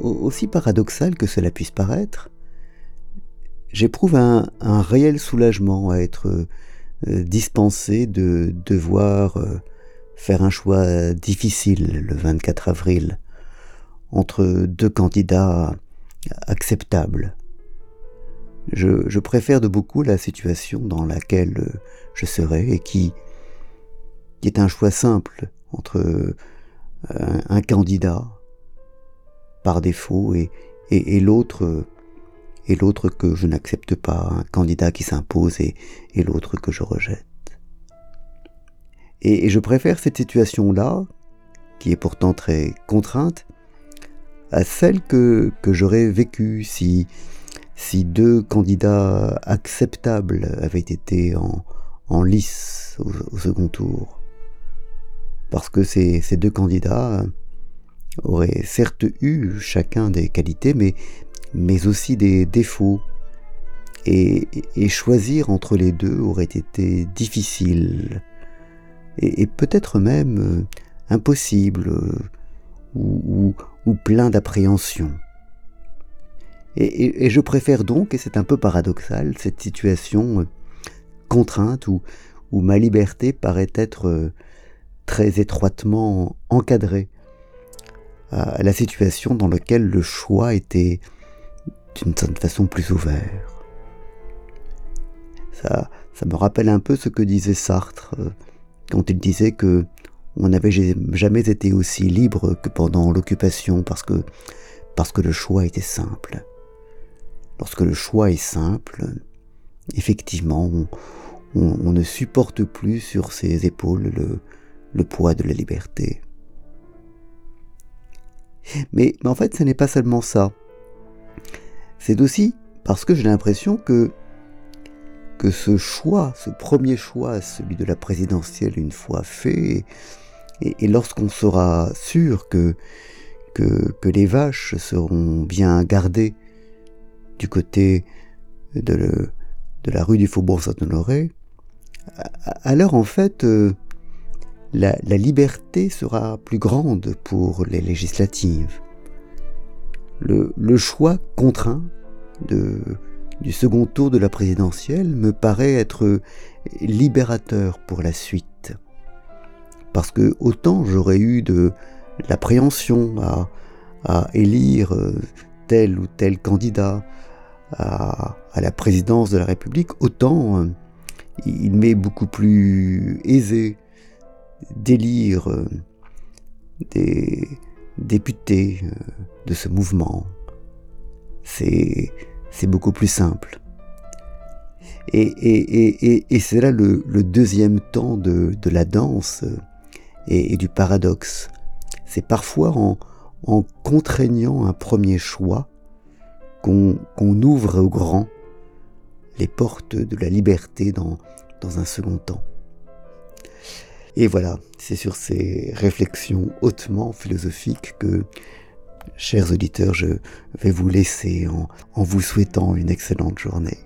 aussi paradoxal que cela puisse paraître, j'éprouve un, réel soulagement à être euh, dispensé de devoir euh, faire un choix difficile le 24 avril entre deux candidats acceptables. Je, préfère de beaucoup la situation dans laquelle je serai et qui, est un choix simple entre euh, un, candidat par défaut et, et, l'autre et l'autre que je n'accepte pas, un candidat qui s'impose et, et l'autre que je rejette. Et, je préfère cette situation-là, qui est pourtant très contrainte, à celle que, que j'aurais vécue si, si deux candidats acceptables avaient été en, en lice au, second tour. Parce que ces, ces deux candidats auraient certes eu chacun des qualités, mais, aussi des défauts. Et, choisir entre les deux aurait été difficile, et, peut-être même euh, impossible, euh, ou, plein d'appréhension. Et, et, je préfère donc, et c'est un peu paradoxal, cette situation euh, contrainte où, où ma liberté paraît être très étroitement encadrée à la situation dans laquelle le choix était d'une certaine façon plus ouvert. Ça, ça me rappelle un peu ce que disait Sartre euh, quand il disait que on n'avait jamais été aussi libre que pendant l'occupation parce que, parce que le choix était simple. Lorsque le choix est simple, effectivement, on, ne supporte plus sur ses épaules le, le poids de la liberté. Mais, en fait, ce n'est pas seulement ça. C'est aussi parce que j'ai l'impression que, que ce choix, ce premier choix, celui de la présidentielle, une fois fait, et, lorsqu'on sera sûr que, que, les vaches seront bien gardées du côté de, de la rue du Faubourg Saint-Honoré, alors en fait, euh, la, liberté sera plus grande pour les législatives. Le, choix contraint du second tour de la présidentielle me paraît être libérateur pour la suite. Parce que autant j'aurais eu de l'appréhension à, élire tel ou tel candidat à, à, la présidence de la République, autant euh, il m'est beaucoup plus aisé délire euh, des députés euh, de ce mouvement. C'est, beaucoup plus simple. Et, c'est là le, deuxième temps de, la danse et, du paradoxe. C'est parfois en, contraignant un premier choix qu'on, ouvre au grand les portes de la liberté dans un second temps. Et voilà, c'est sur ces réflexions hautement philosophiques que, chers auditeurs, je vais vous laisser en, vous souhaitant une excellente journée.